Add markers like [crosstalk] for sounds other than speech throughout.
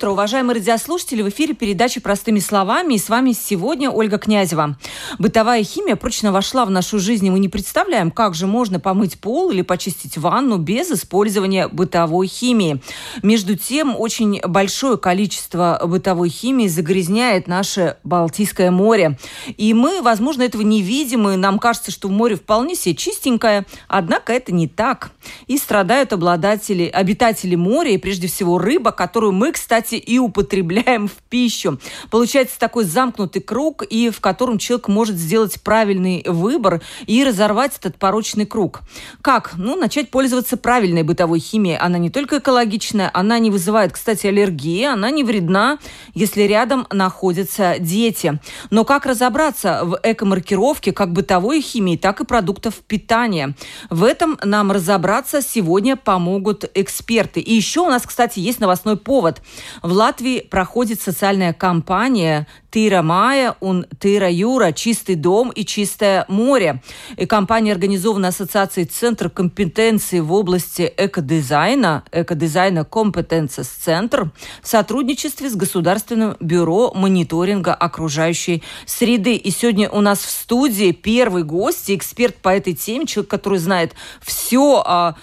Утро, уважаемые радиослушатели! В эфире передачи «Простыми словами» и с вами сегодня Ольга Князева. Бытовая химия прочно вошла в нашу жизнь, и мы не представляем, как же можно помыть пол или почистить ванну без использования бытовой химии. Между тем, очень большое количество бытовой химии загрязняет наше Балтийское море. И мы, возможно, этого не видим, и нам кажется, что море вполне себе чистенькое, однако это не так. И страдают обладатели, обитатели моря, и прежде всего рыба, которую мы, кстати, и употребляем в пищу. Получается такой замкнутый круг, и в котором человек может сделать правильный выбор и разорвать этот порочный круг. Как? Ну, начать пользоваться правильной бытовой химией. Она не только экологичная, она не вызывает, кстати, аллергии, она не вредна, если рядом находятся дети. Но как разобраться в экомаркировке как бытовой химии, так и продуктов питания? В этом нам разобраться сегодня помогут эксперты. И еще у нас, кстати, есть новостной повод. В Латвии проходит социальная кампания «Тыра Майя, он Тыра Юра. Чистый дом и чистое море». И компания организована Ассоциацией Центр компетенции в области экодизайна, экодизайна Компетенцис Центр в сотрудничестве с Государственным бюро мониторинга окружающей среды. И сегодня у нас в студии первый гость, эксперт по этой теме, человек, который знает все о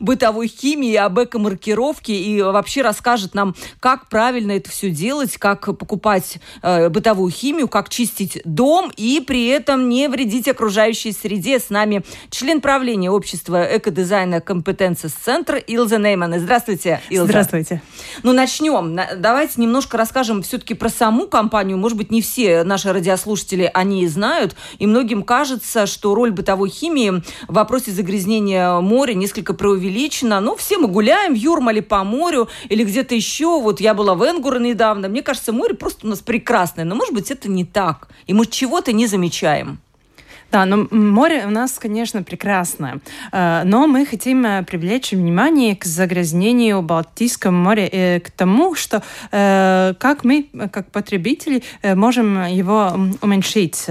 бытовой химии, об экомаркировке и вообще расскажет нам, как правильно это все делать, как покупать э, бытовую химию, как чистить дом и при этом не вредить окружающей среде. С нами член правления общества экодизайна Компетенцис Центр Илза Нейман. Здравствуйте, Илза. Здравствуйте. Ну, начнем. Давайте немножко расскажем все-таки про саму компанию. Может быть, не все наши радиослушатели они и знают. И многим кажется, что роль бытовой химии в вопросе загрязнения моря несколько преувеличена. Но все мы гуляем в Юрмале по морю или где-то еще. Вот я была в Энгуре недавно. Мне кажется, море просто у нас прекрасное. Но, может быть, это не так. И мы чего-то не замечаем. Да, но море у нас, конечно, прекрасное. Э, но мы хотим э, привлечь внимание к загрязнению Балтийского моря и к тому, что э, как мы, как потребители, можем его уменьшить.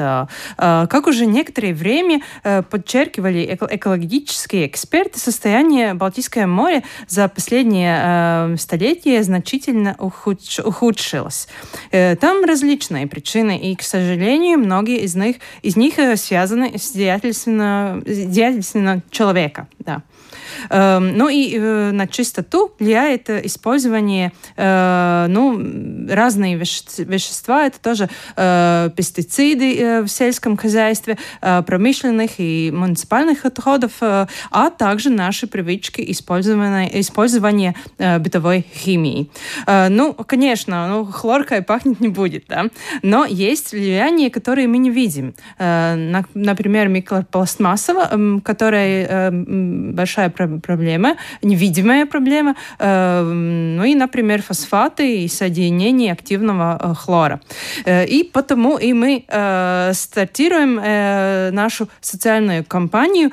Как уже некоторое время подчеркивали экологические эксперты, состояние Балтийского моря за последние столетия значительно ухудшилось. Там различные причины, и, к сожалению, многие из них, из них связаны связаны с деятельностью, человека. Да. Эм, ну и э, на чистоту влияет использование э, ну, разные вещества. Это тоже э, пестициды в сельском хозяйстве, промышленных и муниципальных отходов, а также наши привычки использования, использования бытовой химии. Ну, конечно, ну, хлоркой пахнет не будет, да? но есть влияние, которое мы не видим. Например, микропластмассово, которая большая проблема проблема, невидимая проблема. Э, ну и, например, фосфаты и соединение активного э, хлора. Э, и потому и мы стартируем нашу социальную кампанию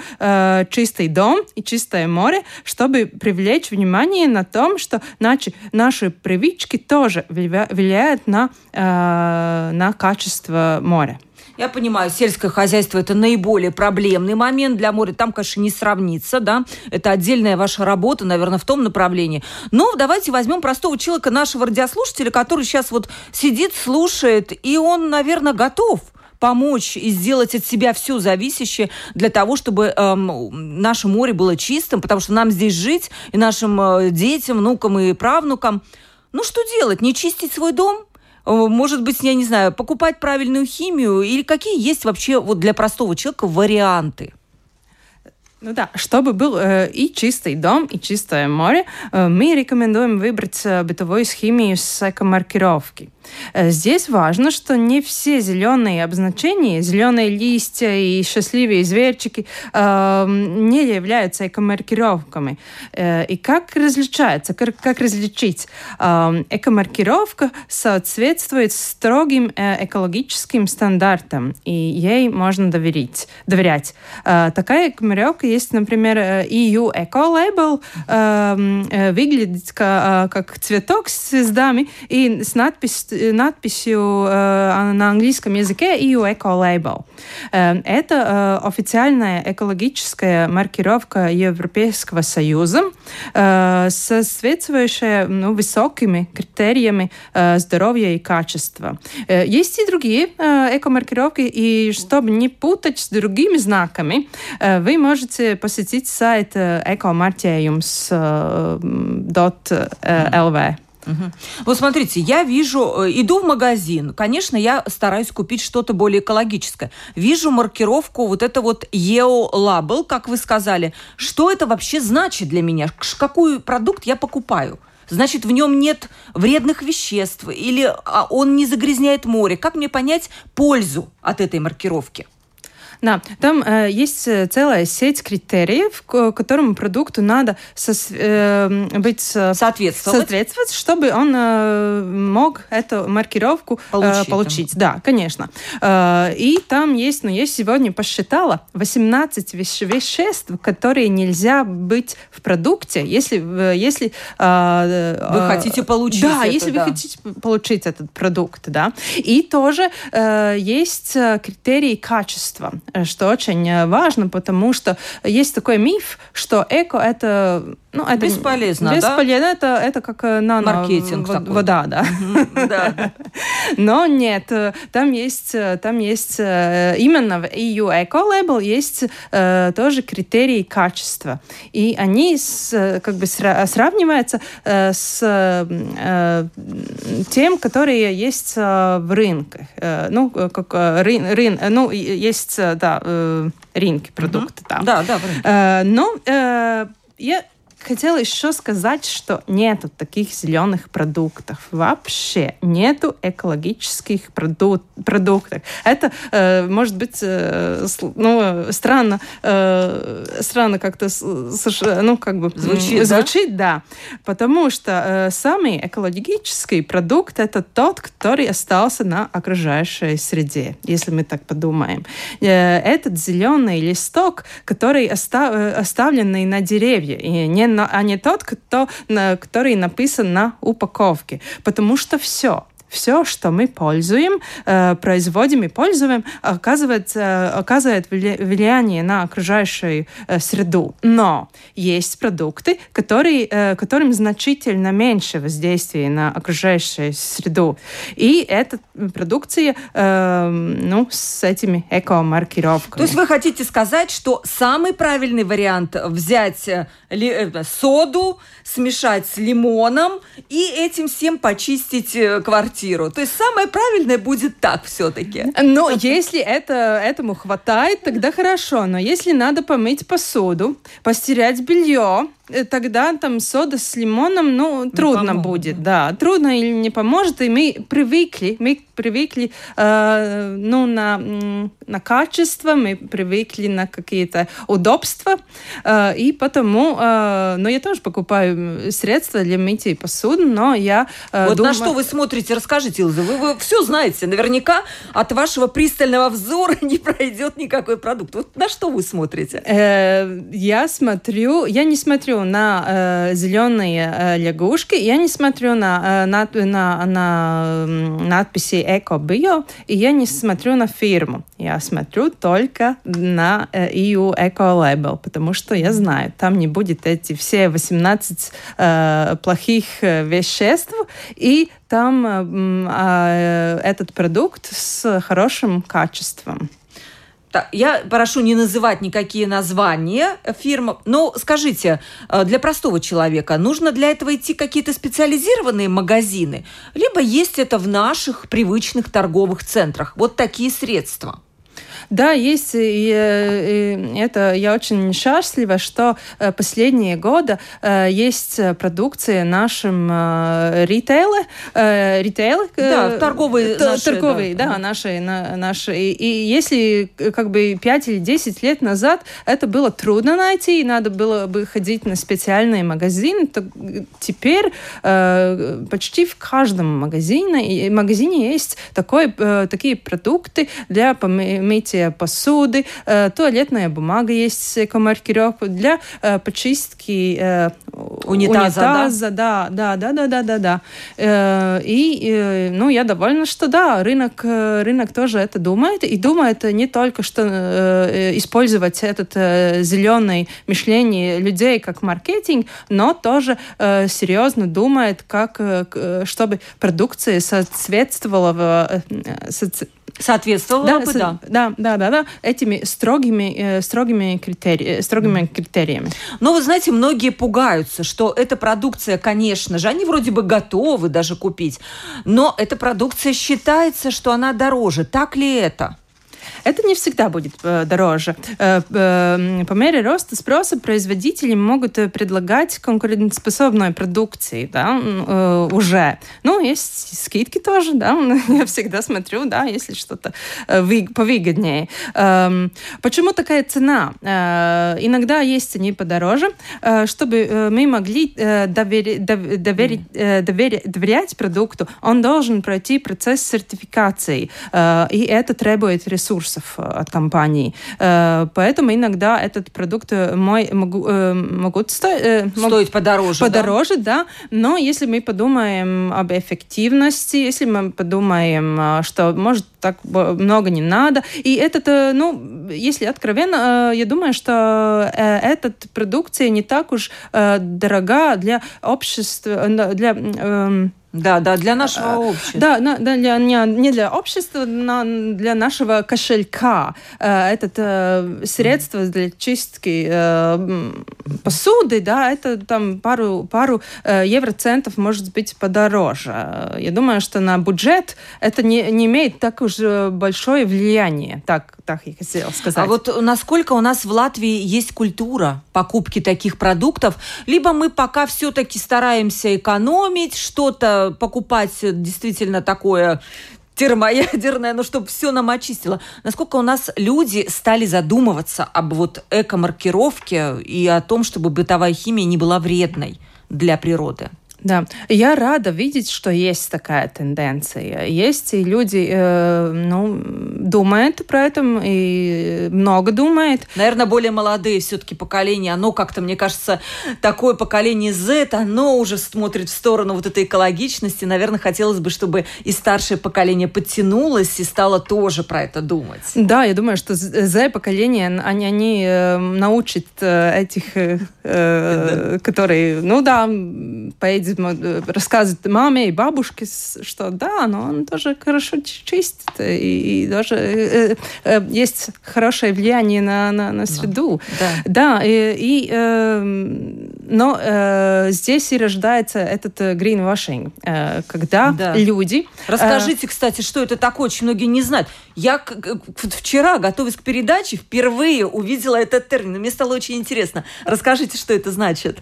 «Чистый дом и чистое море», чтобы привлечь внимание на том, что наши, наши привычки тоже влияют на, на качество моря. Я понимаю, сельское хозяйство это наиболее проблемный момент для моря. Там, конечно, не сравнится, да. Это отдельная ваша работа, наверное, в том направлении. Но давайте возьмем простого человека, нашего радиослушателя, который сейчас вот сидит, слушает, и он, наверное, готов помочь и сделать от себя все зависящее для того, чтобы эм, наше море было чистым, потому что нам здесь жить и нашим э, детям, внукам и правнукам. Ну что делать? Не чистить свой дом? Э, может быть, я не знаю, покупать правильную химию или какие есть вообще вот для простого человека варианты? Ну да, чтобы был э, и чистый дом, и чистое море, э, мы рекомендуем выбрать э, бытовую химию с экомаркировки. Э, здесь важно, что не все зеленые обозначения, зеленые листья и счастливые зверчики э, не являются экомаркировками. Э, и как различается, как, как различить? Э, экомаркировка соответствует строгим э, экологическим стандартам, и ей можно доверить, доверять. Э, такая экомаркировка Есть, например, EU Eco Label, выглядит как, как цветок с звездами и с надпись, надписью на английском языке EU Eco Label. Это официальная экологическая маркировка Европейского Союза, соответствующая ну, высокими критериями здоровья и качества. Есть и другие эко-маркировки, и чтобы не путать с другими знаками, вы можете посетить сайт ecomartējums.lv. Угу. Вот смотрите, я вижу, э, иду в магазин, конечно, я стараюсь купить что-то более экологическое. Вижу маркировку вот это вот EO Label, как вы сказали. Что это вообще значит для меня? Какой продукт я покупаю? Значит, в нем нет вредных веществ или а, он не загрязняет море. Как мне понять пользу от этой маркировки? Да, там э, есть э, целая сеть критериев, к которому продукту надо сос, э, быть соответствовать. соответствовать, чтобы он э, мог эту маркировку э, получить. Э, получить. Да, конечно. Э, и там есть, ну, я сегодня посчитала 18 вещ веществ, которые нельзя быть в продукте, если, если э, вы хотите получить. Да, это, если да. вы хотите получить этот продукт, да. И тоже э, есть критерии качества. Э, что очень э, важно, потому что есть такой миф, что эко это ну, это бесполезно, бесполезно, да? это, это как э, нано... Маркетинг в, такой. Вода, да. да. [laughs] Но нет, там есть, там есть именно в EU Eco Label есть тоже критерии качества. И они с, как бы сравниваются с тем, которые есть в рынках. Ну, как рын, рын, ну, есть да, э, рынке продукта. Mm-hmm. Там. Да, да. Э, ну, э, я хотела еще сказать, что нету таких зеленых продуктов. Вообще нету экологических проду продуктов. Это э, может быть э, ну, странно, э, странно как-то ну, как бы звучит, звучит да? да. Потому что э, самый экологический продукт это тот, который остался на окружающей среде, если мы так подумаем. Э, этот зеленый листок, который остав, э, оставленный на деревья, и не а не тот, кто, который написан на упаковке. Потому что все, все, что мы пользуем, э, производим и пользуем, оказывает, э, оказывает влияние на окружающую э, среду. Но есть продукты, которые, которым значительно меньше воздействия на окружающую среду. И эта продукция ну, с этими эко-маркировками. То есть вы хотите сказать, что самый правильный вариант взять соду, смешать с лимоном и этим всем почистить квартиру? Квартиру. То есть самое правильное будет так все-таки. Но если это, этому хватает, тогда хорошо. Но если надо помыть посуду, постирать белье, тогда там сода с лимоном, ну, трудно поможет, будет, да. да, трудно или не поможет, и мы привыкли, мы привыкли, э, ну, на, на качество, мы привыкли на какие-то удобства, э, и потому, э, ну, я тоже покупаю средства для мытья посуды, но я э, Вот думаю... на что вы смотрите, расскажите, Илза, вы, вы все знаете, наверняка от вашего пристального взора [laughs] не пройдет никакой продукт. Вот на что вы смотрите? Э, я смотрю, я не смотрю на э, зеленые э, лягушки, я не смотрю на, э, на, на, на надписи «Эко-био», и я не смотрю на фирму. Я смотрю только на э, EU Eco-Label, потому что я знаю, там не будет эти все 18 э, плохих э, веществ, и там э, э, этот продукт с хорошим качеством. Я прошу не называть никакие названия фирм, но скажите, э, для простого человека нужно для этого идти какие-то специализированные магазины, либо есть это в наших привычных торговых центрах? Вот такие средства. Да, есть, и, и это я очень счастлива, что э, последние годы э, есть продукция нашим э, ритейле, ритейл, да, торговые, наши, торговые, да, да наши, наши. И, и если как бы 5 или 10 лет назад это было трудно найти, и надо было бы ходить на специальные магазины, то теперь почти в каждом магазине, магазине есть такой, такие продукты для помыть покрытия посуды, э, туалетная бумага есть с экомаркировкой для э, почистки э, унитаза, унитаза да? да, да, да, да, да, да. И, ну, я довольна, что да, рынок, рынок тоже это думает, и думает не только, что использовать этот зеленый мышление людей как маркетинг, но тоже серьезно думает, как, чтобы продукция соответствовала в, Соответствовало да, бы, да. Да, да, да, да, этими строгими, э, строгими, критерии, э, строгими критериями. Но вы знаете, многие пугаются, что эта продукция, конечно же, они вроде бы готовы даже купить, но эта продукция считается, что она дороже. Так ли это? Это не всегда будет э, дороже. Э, э, по мере роста спроса производители могут предлагать конкурентоспособную продукции, да, уже. Ну, есть скидки тоже, да, [laughs] я всегда смотрю, да, если что-то повыгоднее. Эм, почему такая цена? Иногда есть они подороже, чтобы мы могли доверить, доверить, доверять продукту, он должен пройти процесс сертификации, и это требует ресурсов ресурсов э, от компании. Э, поэтому иногда этот продукт э, мой, могу, могут сто, стоить подороже. Подороже, да? да. Но если мы подумаем об эффективности, если мы подумаем, что может так много не надо, и этот, ну, если откровенно, я думаю, что эта продукция не так уж дорога для общества, для эм, да, да, для нашего общества. Да, на, для, не, не для общества, но для нашего кошелька. Э, это э, средство для чистки э, посуды, да, это там пару, пару евроцентов может быть подороже. Я думаю, что на бюджет это не, не имеет так уж большое влияние. Так, так я хотела сказать. А вот насколько у нас в Латвии есть культура покупки таких продуктов? Либо мы пока все-таки стараемся экономить, что-то покупать действительно такое термоядерное, ну, чтобы все нам очистило. Насколько у нас люди стали задумываться об вот эко-маркировке и о том, чтобы бытовая химия не была вредной для природы? Да, я рада видеть, что есть такая тенденция. Есть и люди, э, ну, думают про это и много думают. Наверное, более молодые все-таки поколения, оно как-то, мне кажется, такое поколение Z, оно уже смотрит в сторону вот этой экологичности. Наверное, хотелось бы, чтобы и старшее поколение подтянулось и стало тоже про это думать. Да, я думаю, что Z-поколение, они, они э, научат э, этих, э, э, которые, ну да, поедет Э, рассказывает маме и бабушке, что да, но он тоже хорошо чистит, и, и даже э, э, есть хорошее влияние на, на, на среду. Да, да и, и э, но э, здесь и рождается этот greenwashing, э, когда да. люди... Расскажите, э, кстати, что это такое, очень многие не знают. Я вчера, готовясь к передаче, впервые увидела этот термин. Мне стало очень интересно. Расскажите, что это значит.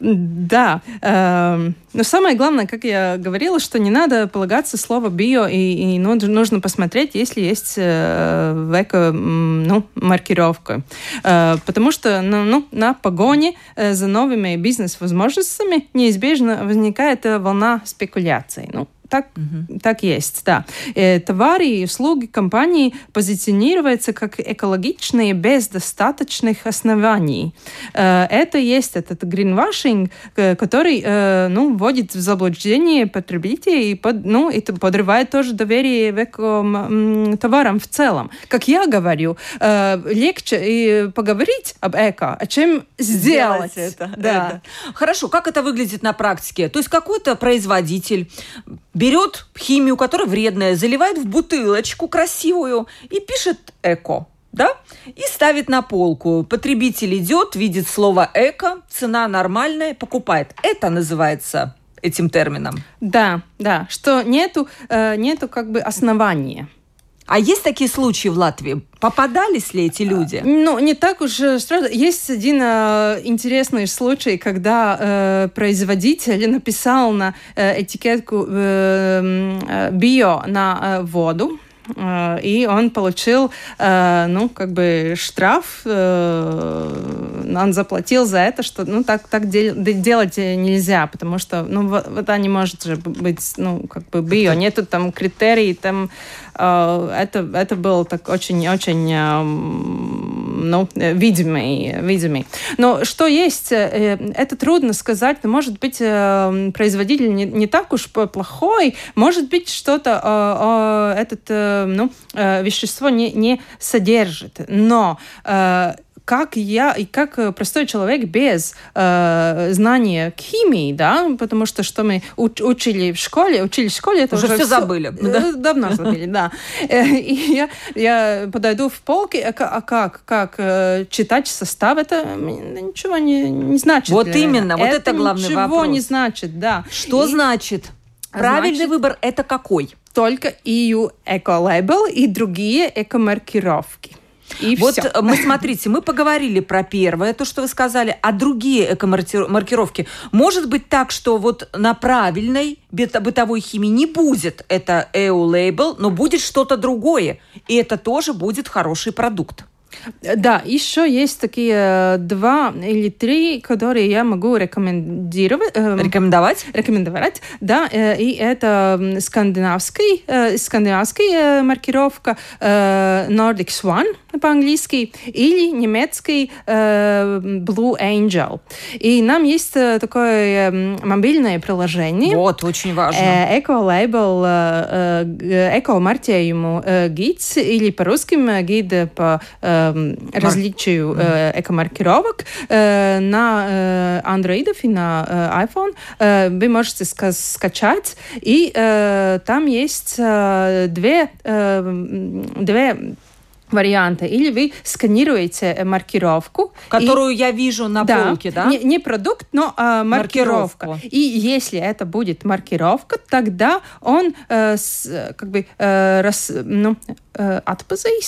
Да. Эм, но самое главное, как я говорила, что не надо полагаться слово био, и, и нужно посмотреть, если есть э, в эко ну, маркировка. Э, потому что ну, ну, на погоне э, за новыми бизнес-возможностями неизбежно возникает волна спекуляций. Ну, так, угу. так есть, да. Э, товары и услуги компании позиционируются как экологичные без достаточных оснований. Э, это есть этот greenwashing, э, который ну, вводит в заблуждение потребителей и, под, ну, и подрывает тоже доверие к товарам в целом. Как я говорю, легче поговорить об эко, а чем сделать, сделать это. Да. это. Хорошо, как это выглядит на практике? То есть какой-то производитель берет химию, которая вредная, заливает в бутылочку красивую и пишет «эко» да, и ставит на полку. Потребитель идет, видит слово «эко», цена нормальная, покупает. Это называется этим термином. Да, да, что нету, э, нету как бы основания. А есть такие случаи в Латвии? Попадались ли эти люди? Ну, не так уж сразу. Есть один э, интересный случай, когда э, производитель написал на э, этикетку э, э, био на э, воду, э, и он получил, э, ну, как бы штраф, он заплатил за это, что, ну, так, так делать нельзя, потому что, ну, вода не может же быть, ну, как бы био, нету там критерий, там это, это был так очень-очень ну, видимый, видимый. Но что есть, это трудно сказать, но может быть производитель не, не так уж плохой, может быть что-то этот ну, вещество не, не содержит, но как я и как э, простой человек без э, знания химии, да, потому что что мы уч учили в школе, учили в школе, это уже, уже все забыли, э, да? давно забыли, да. Э, и я, я подойду в полки, а, а как, как читать состав, это ничего не, не значит. Вот именно, вот это главный вопрос. Ничего не значит, да. Что и, значит? Правильный значит, выбор это какой? Только EU Eco Label и другие экомаркировки. И вот все. мы, смотрите, мы поговорили про первое, то, что вы сказали, а другие экомаркировки. Может быть так, что вот на правильной бытовой химии не будет это EU-лейбл, но будет что-то другое, и это тоже будет хороший продукт. Да, еще есть такие э, два или три, которые я могу рекомендировать. Э, рекомендовать? Рекомендовать, да. Э, и это скандинавский, скандинавская маркировка Nordic Swan по-английски или немецкий Blue Angel. И нам есть такое мобильное приложение. Вот, очень важно. Эко-лейбл, эко-маркируему гид или по-русски гид по различию э, экомаркировок э, на э, Android и на iPhone. Вы можете скачать, и там есть две, две варианты. Или вы сканируете маркировку. Которую и... я вижу на да, полке, да? Не, не продукт, но а, маркировка. маркировка. И если это будет маркировка, тогда он э, с, как бы э, рас, ну, э.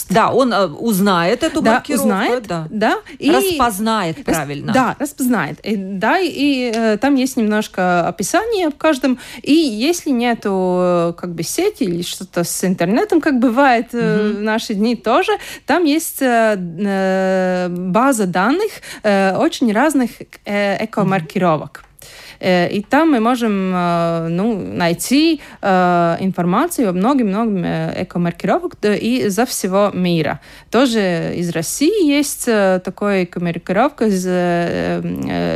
Да, он э, узнает эту да, маркировку. Узнает, да, да. И распознает правильно. Да, распознает. И, да, и э, там есть немножко описания в каждом. И если нету как бы сети или что-то с интернетом, как бывает э, в наши дни тоже, там есть э, э база данных э, очень разных э, экомаркировок. Э, и там мы можем э, ну, найти э, информацию о многих-многих экомаркировок и за всего мира. Тоже из России есть такая экомаркировка из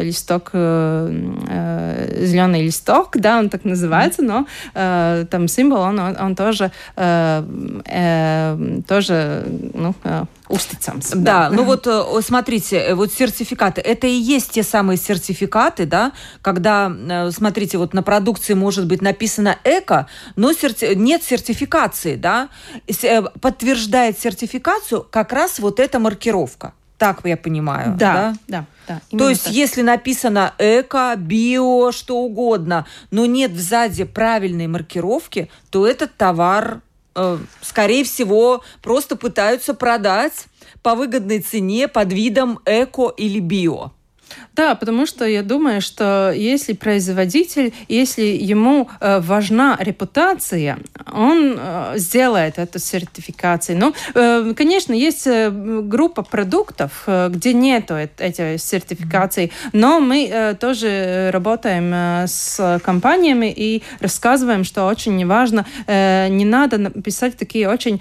листок, зеленый листок, да, он так называется, но там символ, он, он тоже, тоже ну, устицамся. Да, да, ну вот смотрите, вот сертификаты, это и есть те самые сертификаты, да, когда Э, смотрите, вот на продукции может быть написано эко, но серти... нет сертификации, да, э, подтверждает сертификацию как раз вот эта маркировка. Так я понимаю. Да, да. да, да То есть, так. если написано эко, био, что угодно, но нет сзади правильной маркировки, то этот товар, э, скорее всего, просто пытаются продать по выгодной цене под видом эко или био. Да, потому что я думаю, что если производитель, если ему э, важна репутация, он э, сделает эту сертификацию. Ну, э, конечно, есть группа продуктов, где нету этих сертификаций, но мы тоже работаем с компаниями и рассказываем, что очень важно, не надо написать такие очень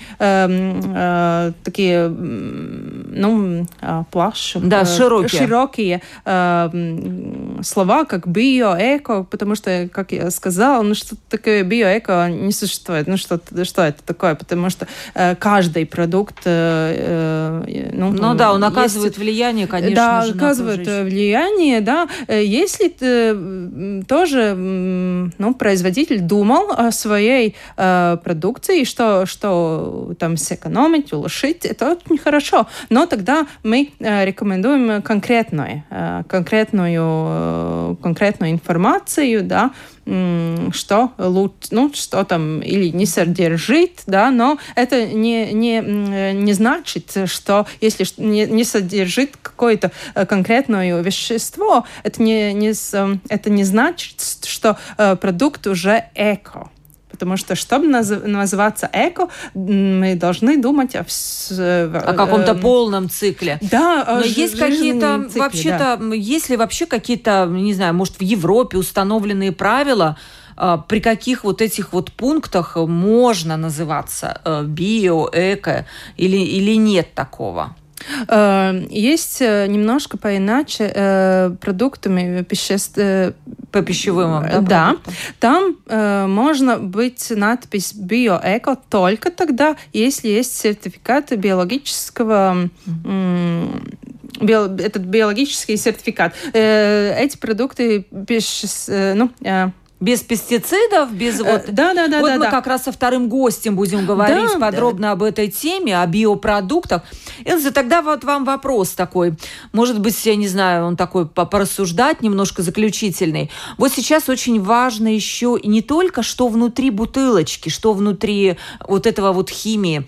такие, ну, плаш, да, широкие, широкие э, слова, как био, эко, потому что, как я сказала, ну что такое био, эко не существует. Ну что, что это такое? Потому что э, каждый продукт... Э, э, ну, ну да, он оказывает есть, влияние, конечно да, же, оказывает влияние, да. Э, если ты тоже, ну, производитель думал о своей э, продукции, что, что там сэкономить, улучшить, это очень хорошо. Но тогда мы э, рекомендуем конкретное, э, конкретную, э, конкретную информацию, да, что лучше, ну, что там или не содержит, да, но это не, не, не значит, что если не, не содержит какое-то э, конкретное вещество, это не, не, это не значит, что э, продукт уже эко. Потому что, чтобы наз- называться эко, мы должны думать о, о каком-то э, полном цикле. Да, но есть какие-то вообще-то, да. есть ли вообще какие-то, не знаю, может в Европе установленные правила? а, при каких вот этих вот пунктах можно называться э, био, эко или, или нет такого? Э, есть э, немножко поиначе э, продуктами пищест... по пищевым да, да. там можно быть надпись биоэко только тогда, если есть сертификат биологического этот биологический сертификат. Эти продукты ну, без пестицидов, без э, вот... Да, да, да. Вот да, мы да. как раз со вторым гостем будем говорить да, подробно да. об этой теме, о биопродуктах. Элза, тогда вот вам вопрос такой. Может быть, я не знаю, он такой порассуждать, немножко заключительный. Вот сейчас очень важно еще не только, что внутри бутылочки, что внутри вот этого вот химии,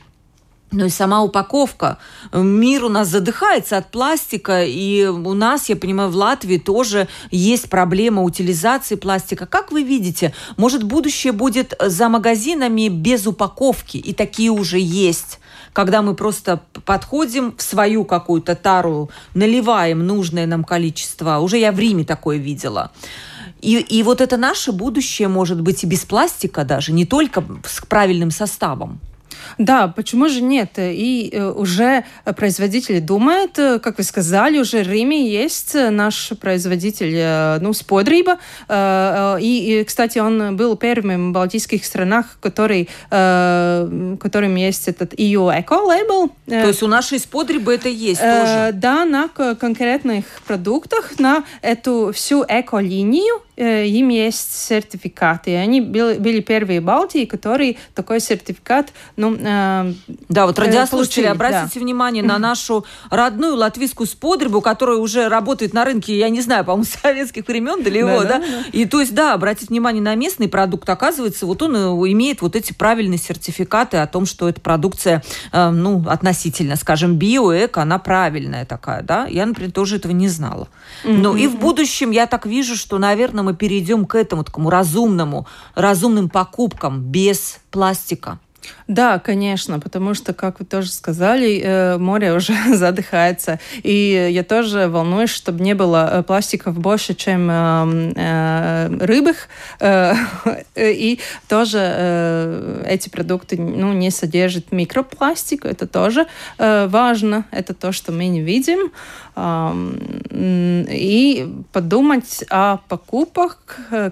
но и сама упаковка. Мир у нас задыхается от пластика, и у нас, я понимаю, в Латвии тоже есть проблема утилизации пластика. Как вы видите, может будущее будет за магазинами без упаковки, и такие уже есть когда мы просто подходим в свою какую-то тару, наливаем нужное нам количество. Уже я в Риме такое видела. И, и вот это наше будущее может быть и без пластика даже, не только с правильным составом. Да, почему же нет? И э, уже производители думают, э, как вы сказали, уже в Риме есть наш производитель, э, ну, сподрыба. И, кстати, он был первым в балтийских странах, который, которым есть этот EU Eco Label. То есть у нашей сподрыбы это есть тоже? Да, на конкретных продуктах, на эту всю эко-линию им есть сертификаты. И они были, были первые в Балтии, которые такой сертификат ну, Э, да, вот радиослушатели, обратите да. внимание на нашу родную латвийскую сподребу, которая уже работает на рынке, я не знаю, по-моему, [laughs] советских времен до его, да, да? да? И то есть, да, обратите внимание на местный продукт, оказывается, вот он э, имеет вот эти правильные сертификаты о том, что эта продукция, э, ну, относительно, скажем, био, эко, она правильная такая, да? Я, например, тоже этого не знала. Mm-hmm. Ну, и в будущем я так вижу, что, наверное, мы перейдем к этому такому разумному, разумным покупкам без пластика. Да, конечно, потому что, как вы тоже сказали, э, море уже [laughs] задыхается. И я тоже волнуюсь, чтобы не было э, пластиков больше, чем э, рыбых. [laughs] И тоже эти продукты ну, не содержат микропластик. Это тоже важно. Это то, что мы не видим. И подумать о покупках,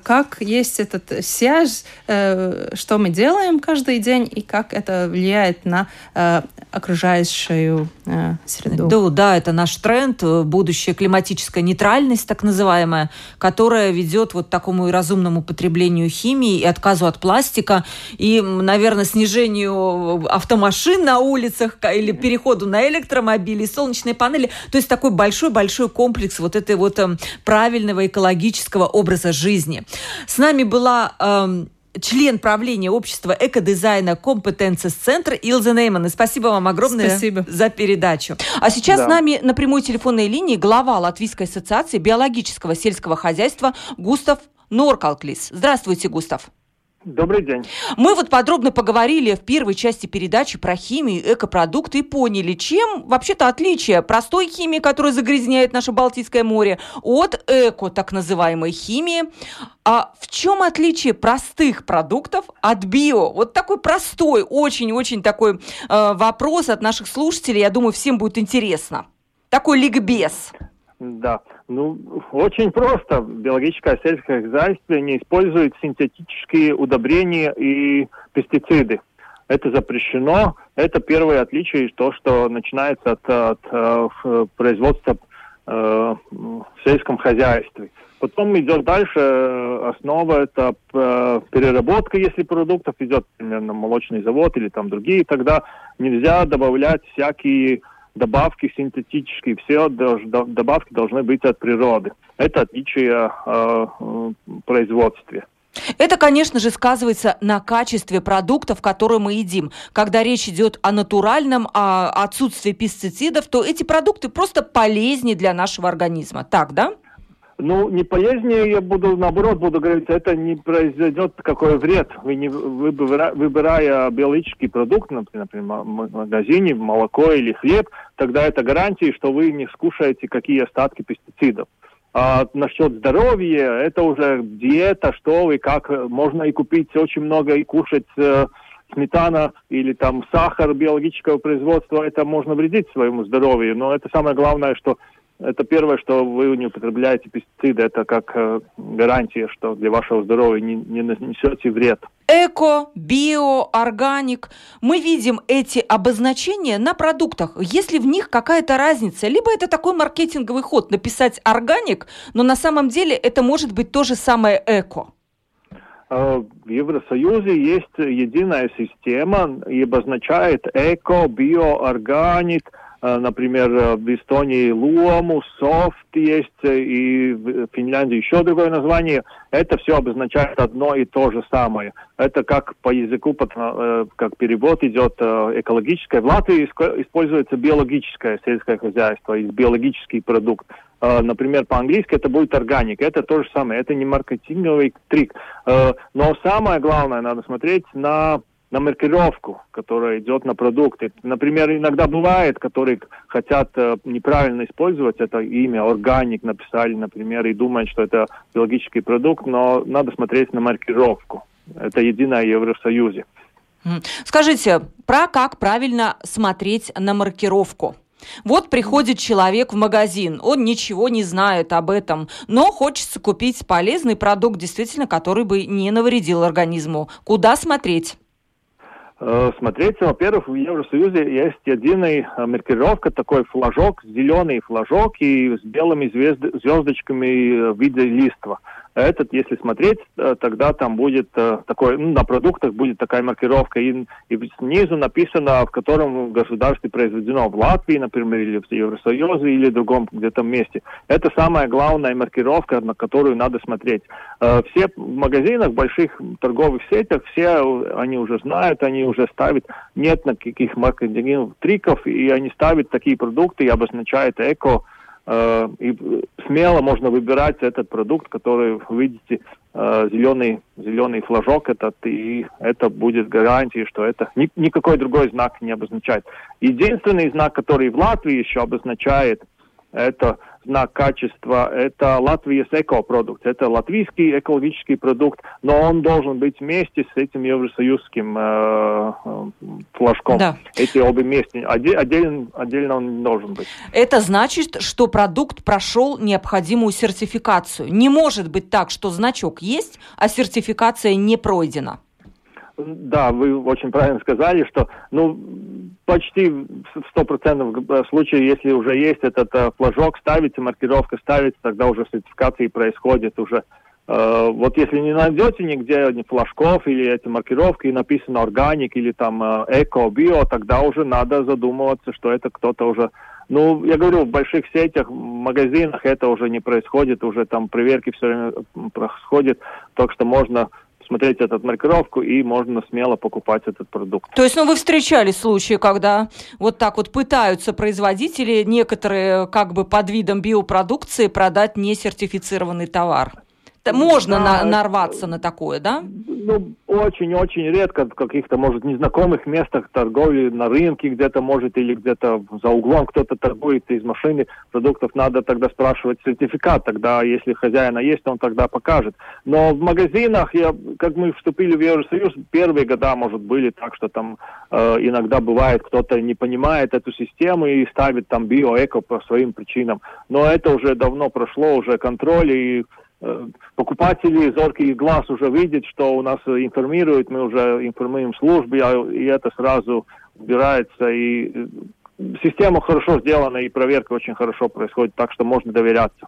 как есть этот связь, что мы делаем каждый день и как это влияет на э, окружающую э, среду. Да, да, это наш тренд, э, будущая климатическая нейтральность, так называемая, которая ведет вот к такому разумному потреблению химии и отказу от пластика, и, наверное, снижению автомашин на улицах или переходу на электромобили, солнечные панели. То есть такой большой-большой комплекс вот этой вот э, правильного экологического образа жизни. С нами была э, член правления общества экодизайна Компетенцис Центр Илза Нейман. И спасибо вам огромное спасибо. за передачу. А сейчас да. с нами на прямой телефонной линии глава Латвийской ассоциации биологического сельского хозяйства Густав Норкалклис. Здравствуйте, Густав. Добрый день. Мы вот подробно поговорили в первой части передачи про химию, экопродукты и поняли, чем вообще-то отличие простой химии, которая загрязняет наше Балтийское море, от эко, так называемой химии. А в чем отличие простых продуктов от био? Вот такой простой, очень-очень такой э, вопрос от наших слушателей. Я думаю, всем будет интересно. Такой ликбез. Да. Ну, очень просто. Биологическое сельское хозяйство не использует синтетические удобрения и пестициды. Это запрещено. Это первое отличие, то, что начинается от, от, э, производства э, в сельском хозяйстве. Потом идет дальше, основа это э, переработка, если продуктов идет, примерно, молочный завод или там другие, тогда нельзя добавлять всякие добавки синтетические, все добавки должны быть от природы. Это отличие э, производстве. Это, конечно же, сказывается на качестве продуктов, которые мы едим. Когда речь идет о натуральном, о отсутствии пестицидов, то эти продукты просто полезнее для нашего организма. Так, да? Ну, не полезнее, я буду, наоборот, буду говорить, это не произойдет какой вред. Вы не выбирая, выбирая биологический продукт, например, в магазине, молоко или хлеб, тогда это гарантия, что вы не скушаете какие остатки пестицидов. А насчет здоровья, это уже диета, что вы, как можно и купить очень много и кушать э, сметана или там сахар биологического производства, это можно вредить своему здоровью. Но это самое главное, что это первое, что вы не употребляете пестициды, это как э, гарантия, что для вашего здоровья не, не несете вред. Эко, био, органик. Мы видим эти обозначения на продуктах. Есть ли в них какая-то разница? Либо это такой маркетинговый ход, написать органик, но на самом деле это может быть то же самое эко. Э, в Евросоюзе есть единая система и обозначает эко, био, органик – например, э, в Эстонии Луому, Софт есть, э, и в Финляндии еще другое название. Это все обозначает одно и то же самое. Это как по языку, как перевод идет экологическое. В Латвии используется биологическое сельское хозяйство, биологический продукт. Например, по-английски это будет органик. Это то же самое. Это не маркетинговый трик. Но самое главное, надо смотреть на на маркировку, которая идет на продукты. Например, иногда бывает, которые хотят э, неправильно использовать это имя, органик написали, например, и думают, что это биологический продукт, но надо смотреть на маркировку. Это единое в Евросоюзе. Скажите, про как правильно смотреть на маркировку? Вот приходит человек в магазин, он ничего не знает об этом, но хочется купить полезный продукт, действительно, который бы не навредил организму. Куда смотреть? Э, смотреть, во-первых, в Евросоюзе есть единая э, маркировка, такой флажок, зеленый флажок и с белыми звезд, звездочками э, в виде листва. Этот, если смотреть, тогда там будет такой, ну, на продуктах будет такая маркировка, и, и снизу написано, в котором государстве произведено, в Латвии, например, или в Евросоюзе, или в другом где-то месте. Это самая главная маркировка, на которую надо смотреть. Все в магазинах, больших торговых сетях, все они уже знают, они уже ставят, нет никаких маркетинговых триков, и они ставят такие продукты и обозначают эко, э, и смело можно выбирать этот продукт, который вы видите э, зеленый зеленый флажок этот и это будет гарантией, что это ни, никакой другой знак не обозначает. Единственный знак, который в Латвии еще обозначает, это знак качества, это Латвия экопродукт, это латвийский экологический продукт, но он должен быть вместе с этим евросоюзским э, э, флажком. Да. Эти обе вместе, отдельно, отдельно он не должен быть. Это значит, что продукт прошел необходимую сертификацию. Не может быть так, что значок есть, а сертификация не пройдена. Да, вы очень правильно сказали, что ну, почти в стопроцентном случае, если уже есть этот э, флажок, ставится, маркировка ставится, тогда уже сертификация происходит уже. Э, вот если не найдете нигде ни флажков или эти маркировки, и написано органик или там э, эко, био, тогда уже надо задумываться, что это кто-то уже ну, я говорю, в больших сетях, в магазинах это уже не происходит, уже там проверки все время происходят, так что можно смотреть эту маркировку, и можно смело покупать этот продукт. То есть, ну, вы встречали случаи, когда вот так вот пытаются производители некоторые как бы под видом биопродукции продать несертифицированный товар? Можно да, на, нарваться на такое, да? Ну, очень-очень редко в каких-то, может, незнакомых местах торговли, на рынке где-то, может, или где-то за углом кто-то торгует из машины продуктов, надо тогда спрашивать сертификат, тогда, если хозяина есть, он тогда покажет. Но в магазинах, я, как мы вступили в Евросоюз, первые года, может, были так, что там э, иногда бывает, кто-то не понимает эту систему и ставит там биоэко по своим причинам. Но это уже давно прошло, уже контроль и покупатели, зоркий глаз уже видит, что у нас информируют, мы уже информируем службы, а, и это сразу убирается, и э, система хорошо сделана, и проверка очень хорошо происходит, так что можно доверяться.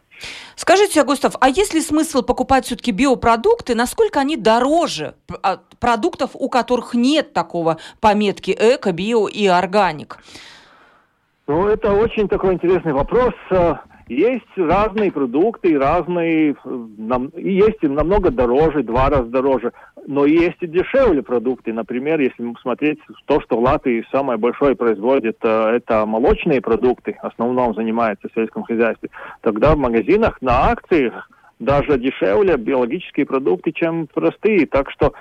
Скажите, Густав, а есть ли смысл покупать все-таки биопродукты? Насколько они дороже продуктов, у которых нет такого пометки эко, био и органик? Ну, это очень такой интересный вопрос. Есть разные продукты, разные, и есть и намного дороже, два раза дороже, но есть и дешевле продукты. Например, если смотреть то, что в Латвии самое большое производит, э, это молочные продукты, в основном занимается в сельском хозяйстве, тогда в магазинах на акциях даже дешевле биологические продукты, чем простые. Так что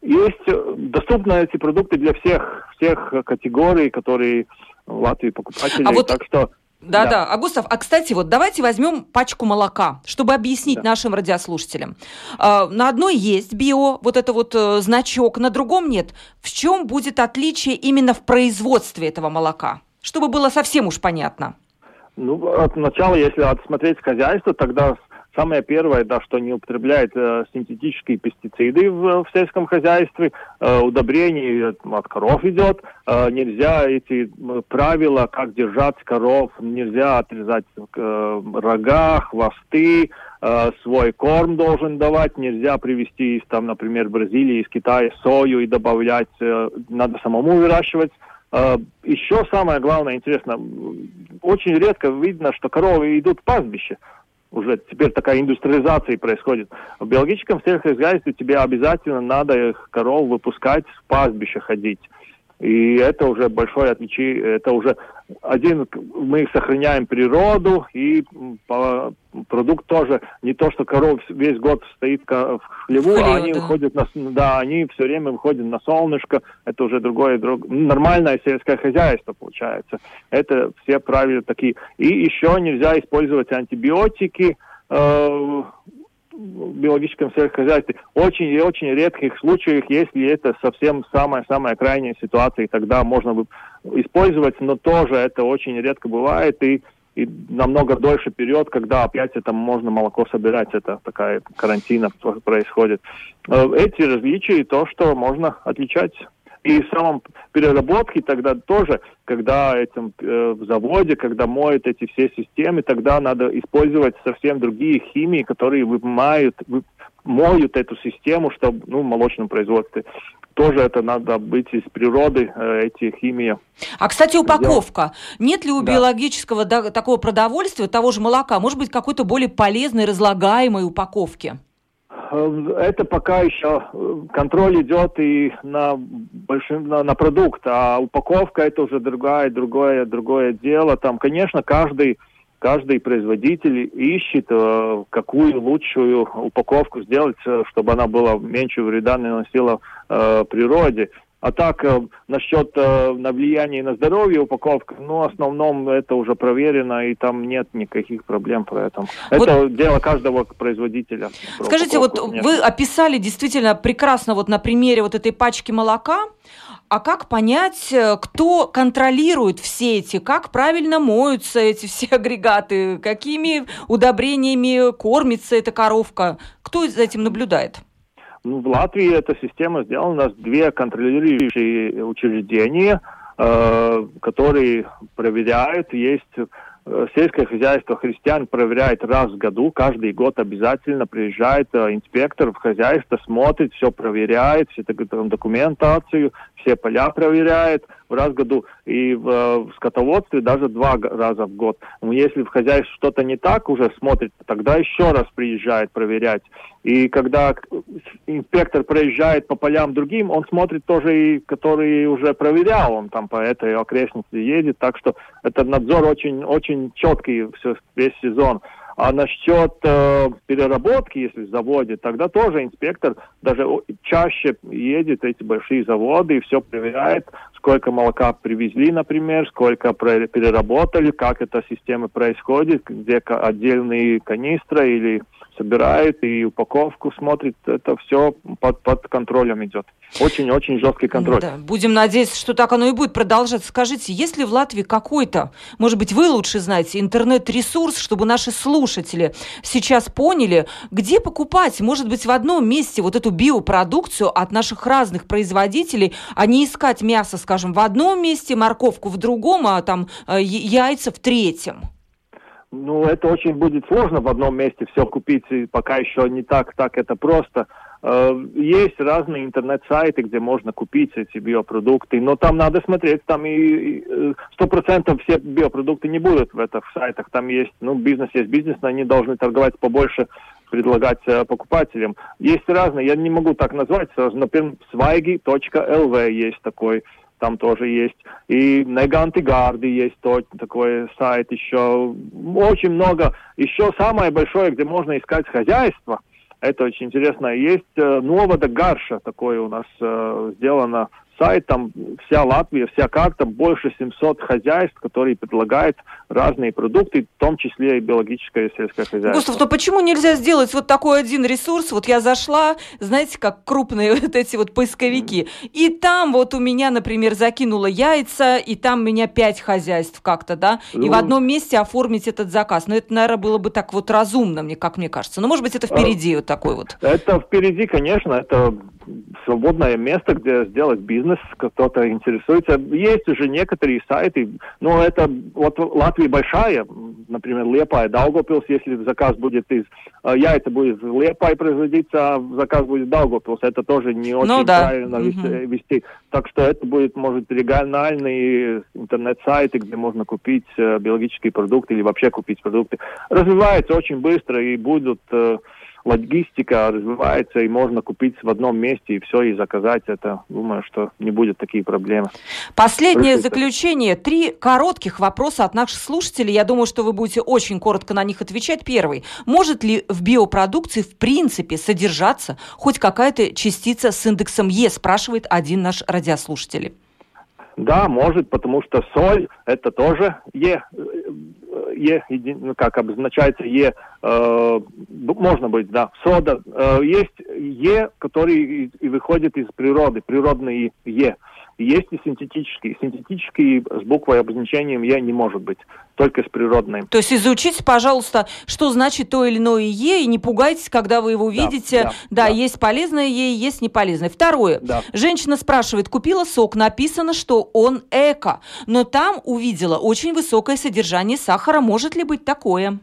есть э, доступны эти продукты для всех, всех категорий, которые в Латвии покупатели. А вот... Так что Да, да, да. А Густав, а кстати, вот давайте возьмем пачку молока, чтобы объяснить да. нашим радиослушателям. А, на одной есть био, вот это вот э, значок, на другом нет. В чем будет отличие именно в производстве этого молока? Чтобы было совсем уж понятно. Ну, от начала, если отсмотреть хозяйство, тогда Самое первое, да, что не употребляет э, синтетические пестициды в, в сельском хозяйстве, э, удобрений от коров идет, э, нельзя эти правила, как держать коров, нельзя отрезать э, рога, хвосты, э, свой корм должен давать, нельзя привезти из, там, например, Бразилии, из Китая сою и добавлять, э, надо самому выращивать. Еще самое главное, интересно, очень редко видно, что коровы идут в пастбище уже теперь такая индустриализация происходит. В биологическом сельскохозяйстве тебе обязательно надо их коров выпускать, в пастбище ходить. И это уже большое отличие, это уже один, мы сохраняем природу, и по, продукт тоже не то, что коров весь год стоит в хлеву, а они да. выходят на, да, они все время выходят на солнышко, это уже другое, друг, нормальное сельское хозяйство получается. Это все правила такие. И еще нельзя использовать антибиотики, э, биологическом сельскохозяйстве. Очень и очень редких случаях, если это совсем самая-самая крайняя ситуация, тогда можно бы использовать, но тоже это очень редко бывает, и, и намного дольше период, когда опять это можно молоко собирать, это такая карантина происходит. Э, эти различия и то, что можно отличать и в самом переработке тогда тоже, когда этим э, в заводе, когда моют эти все системы, тогда надо использовать совсем другие химии, которые вымают, вы, моют эту систему, чтобы, ну, в молочном производстве тоже это надо быть из природы, э, эти химии. А, кстати, упаковка. Нет ли у да. биологического да, такого продовольствия, того же молока, может быть, какой-то более полезной, разлагаемой упаковки? Э, это пока еще э, контроль идет и на, большим, на, на продукт, а упаковка это уже другое, другое, другое дело. Там, конечно, каждый, каждый производитель ищет, э, какую лучшую упаковку сделать, чтобы она была меньше вреда наносила природе. А так, э, насчет э, на влияние на здоровье упаковка, ну, в основном это уже проверено, и там нет никаких проблем про это. Вот... Это дело каждого производителя. Скажите, вот нет. вы описали действительно прекрасно вот на примере вот этой пачки молока, а как понять, э, кто контролирует все эти, как правильно моются эти все [laughs] агрегаты, какими удобрениями кормится эта коровка? Кто за этим наблюдает? Ну, в Латвии эта система сделана. У нас две контролирующие учреждения, э, которые проверяют. Есть э, сельское хозяйство христиан проверяет раз в году, каждый год обязательно приезжает э, инспектор в хозяйство, смотрит, все проверяет, всю документацию, все поля проверяет в раз в году. И в, в скотоводстве даже два раза в год. Если в хозяйстве что-то не так уже смотрит, тогда еще раз приезжает проверять. И когда инспектор проезжает по полям другим, он смотрит тоже и который уже проверял, он там по этой окрестности едет, так что этот надзор очень, очень четкий все, весь сезон. А насчет э, переработки, если в заводе, тогда тоже инспектор даже чаще едет эти большие заводы и все проверяет, сколько молока привезли, например, сколько переработали, как эта система происходит, где отдельные канистры или собирает и упаковку смотрит, это все под, под контролем идет. Очень-очень жесткий контроль. Да, будем надеяться, что так оно и будет продолжаться. Скажите, есть ли в Латвии какой-то, может быть, вы лучше знаете, интернет-ресурс, чтобы наши слушатели сейчас поняли, где покупать, может быть, в одном месте вот эту биопродукцию от наших разных производителей, а не искать мясо, скажем, в одном месте, морковку в другом, а там э, яйца в третьем? Ну, это очень будет сложно в одном месте все купить, и пока еще не так, так это просто. Э, есть разные интернет-сайты, где можно купить эти биопродукты, но там надо смотреть, там и э, сто процентов все биопродукты не будут в этих сайтах, там есть, ну, бизнес есть бизнес, но они должны торговать побольше предлагать э, покупателям. Есть разные, я не могу так назвать сразу, например, swagi.lv есть такой там тоже есть. И Неганты Гарды есть тот, такой сайт еще. Очень много. Еще самое большое, где можно искать хозяйство, это очень интересно. Есть э, Новода Гарша, такое у нас э, сделано сайт, там вся Латвия, вся карта, больше 700 хозяйств, которые предлагают разные продукты, в том числе и биологическое сельское хозяйство. Густав, но почему нельзя сделать вот такой один ресурс? Вот я зашла, знаете, как крупные [laughs] вот эти вот поисковики, и там вот у меня, например, закинула яйца, и там у меня пять хозяйств как-то, да, и в ну. одном месте оформить этот заказ. Но это, наверное, было бы так вот разумно, мне как мне кажется. Но, может быть, это впереди вот такой вот. Это впереди, конечно, это свободное место, где сделать бизнес, кто-то интересуется. Есть уже некоторые сайты, но это вот Латвия большая, например, Лепая, Даугопилс, если заказ будет из яйца будет в Лепай производиться, а заказ будет в Даугопилс, это тоже не ну очень ну, да. правильно угу. вести, вести. Так что это будет, может, региональные интернет-сайты, где можно купить э, биологические продукты или вообще купить продукты. Развивается очень быстро и будут э, логистика развивается, и можно купить в одном месте и все, и заказать это. Думаю, что не будет такие проблемы. Последнее Слушайте. заключение. Три коротких вопроса от наших слушателей. Я думаю, что вы будете очень коротко на них отвечать. Первый. Может ли в биопродукции в принципе содержаться хоть какая-то частица с индексом Е, спрашивает один наш радиослушатель. Да, может, потому что соль это тоже Е Е, ну, как обозначается Е, э, можно быть, да, сода. Э, есть Е, который и, и выходит из природы, природный Е. Есть и синтетический. Синтетический с буквой обозначением Е не может быть, только с природной. То есть изучите, пожалуйста, что значит то или иное Е, и не пугайтесь, когда вы его видите. Да, да, да, да. есть полезное Е, есть неполезное. Второе. Да. Женщина спрашивает, купила сок, написано, что он эко, но там увидела очень высокое содержание сахара. Может ли быть такое?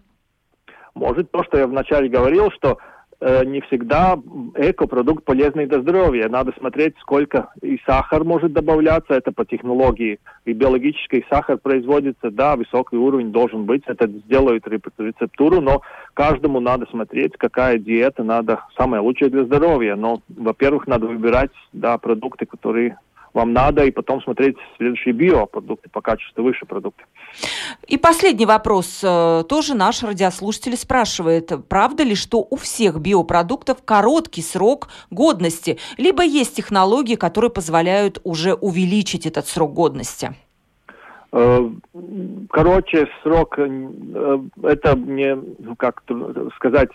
Может, то, что я вначале говорил, что Э, не всегда экопродукт полезный для здоровья. Надо смотреть, сколько и сахар может добавляться, это по технологии. И биологический сахар производится, да, высокий уровень должен быть, это сделают рецептуру, но каждому надо смотреть, какая диета надо, самая лучшая для здоровья. Но, во-первых, надо выбирать, да, продукты, которые вам надо, и потом смотреть следующие биопродукты по качеству выше продукты. И последний вопрос. Э, тоже наш радиослушатель спрашивает, правда ли, что у всех биопродуктов короткий срок годности, либо есть технологии, которые позволяют уже увеличить этот срок годности? Э, короче, срок, э, это мне, ну, как сказать,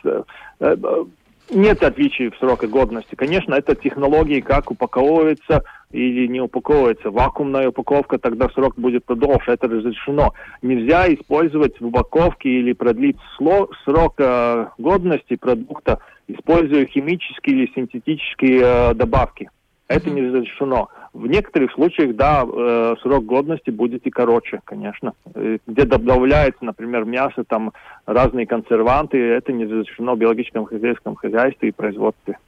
нет отличий в сроке годности. Конечно, это технологии, как упаковывается или не упаковывается. Вакуумная упаковка, тогда срок будет подольше. Это разрешено. Нельзя использовать в упаковке или продлить срок э, годности продукта, используя химические или синтетические э, добавки. Это не разрешено. В некоторых случаях, да, э, срок годности будет и короче, конечно. Э, где добавляется, например, мясо, там разные консерванты, это не разрешено в биологическом хозяйском хозяйстве и производстве.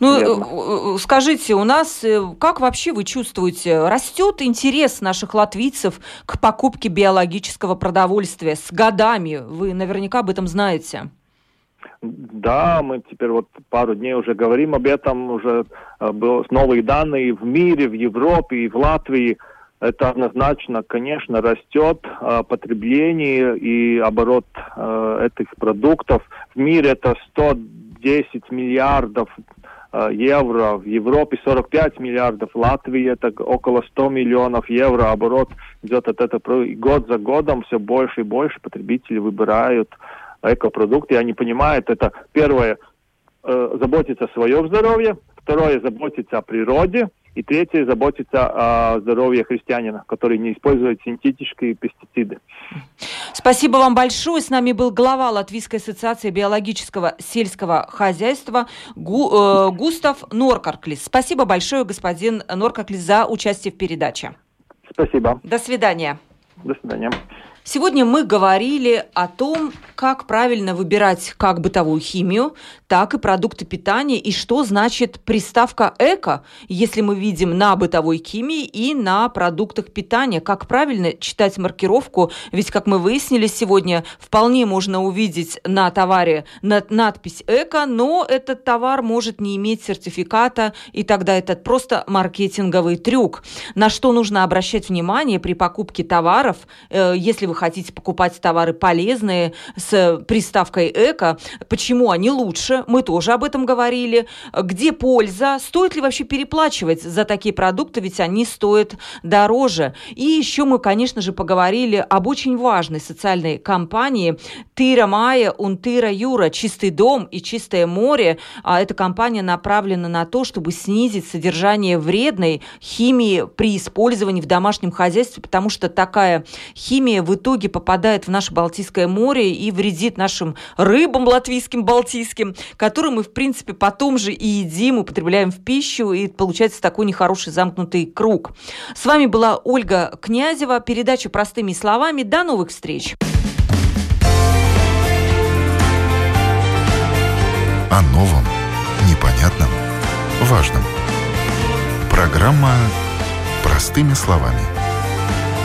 Ну, Верно. Э, скажите, у нас как вообще вы чувствуете, растет интерес наших латвийцев к покупке биологического продовольствия с годами? Вы наверняка об этом знаете. Да, мы теперь вот пару дней уже говорим об этом, уже э, был новые данные в мире, в Европе и в Латвии. Это однозначно, конечно, растет э, потребление и оборот э, этих продуктов. В мире это 110 миллиардов э, евро, в Европе 45 миллиардов, Латвии это около 100 миллионов евро. Оборот идет от этого год за годом все больше и больше потребители выбирают экопродукты, они понимают, это первое, э, заботиться о своем здоровье, второе, заботиться о природе, и третье, заботиться о здоровье христианина, который не использует синтетические пестициды. Спасибо вам большое. С нами был глава Латвийской ассоциации биологического сельского хозяйства Гу, э, Густав Норкарклис. Спасибо большое, господин Норкарклис, за участие в передаче. Спасибо. До свидания. До свидания. Сегодня мы говорили о том, как правильно выбирать как бытовую химию, так и продукты питания, и что значит приставка «эко», если мы видим на бытовой химии и на продуктах питания. Как правильно читать маркировку, ведь, как мы выяснили сегодня, вполне можно увидеть на товаре надпись «эко», но этот товар может не иметь сертификата, и тогда это просто маркетинговый трюк. На что нужно обращать внимание при покупке товаров, э, если вы вы хотите покупать товары полезные с приставкой «эко», почему они лучше, мы тоже об этом говорили. Где польза? Стоит ли вообще переплачивать за такие продукты, ведь они стоят дороже. И еще мы, конечно же, поговорили об очень важной социальной компании «Тира Майя, Унтира Юра», «Чистый дом» и «Чистое море». А эта компания направлена на то, чтобы снизить содержание вредной химии при использовании в домашнем хозяйстве, потому что такая химия в итоге попадает в наше Балтийское море и вредит нашим рыбам латвийским, балтийским, которые мы, в принципе, потом же и едим, употребляем в пищу, и получается такой нехороший замкнутый круг. С вами была Ольга Князева. Передача «Простыми словами». До новых встреч! О новом, непонятном, важном. Программа «Простыми словами»